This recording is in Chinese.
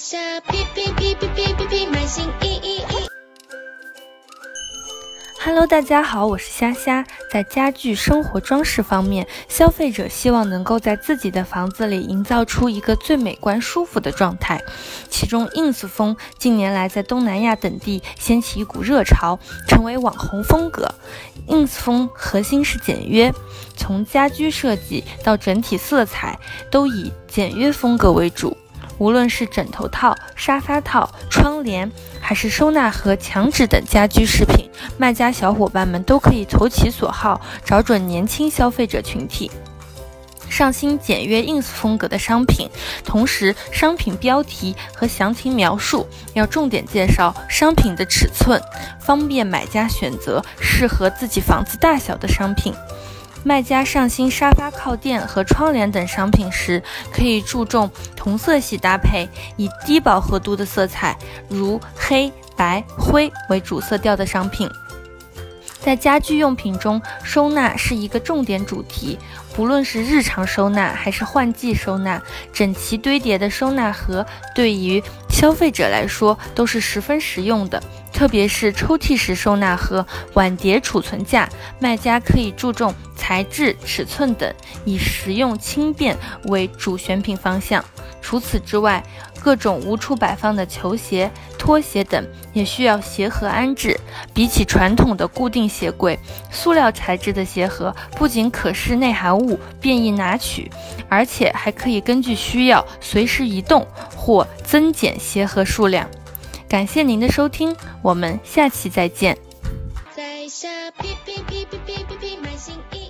下哔哔哔哔哔哔哔，满心一一一。Hello，大家好，我是虾虾。在家具生活装饰方面，消费者希望能够在自己的房子里营造出一个最美观、舒服的状态。其中，ins 风近年来在东南亚等地掀起一股热潮，成为网红风格。ins 风核心是简约，从家居设计到整体色彩都以简约风格为主。无论是枕头套、沙发套、窗帘，还是收纳盒、墙纸等家居饰品，卖家小伙伴们都可以投其所好，找准年轻消费者群体。上新简约 ins 风格的商品，同时商品标题和详情描述要重点介绍商品的尺寸，方便买家选择适合自己房子大小的商品。卖家上新沙发靠垫和窗帘等商品时，可以注重同色系搭配，以低饱和度的色彩，如黑白灰为主色调的商品。在家居用品中，收纳是一个重点主题。不论是日常收纳还是换季收纳，整齐堆叠的收纳盒对于消费者来说都是十分实用的。特别是抽屉式收纳盒、碗碟储存架，卖家可以注重材质、尺寸等，以实用轻便为主选品方向。除此之外，各种无处摆放的球鞋、拖鞋等也需要鞋盒安置。比起传统的固定鞋柜，塑料材质的鞋盒不仅可视内含物，便易拿取，而且还可以根据需要随时移动或增减鞋盒数量。感谢您的收听，我们下期再见。在下，披披披披披披披满心意。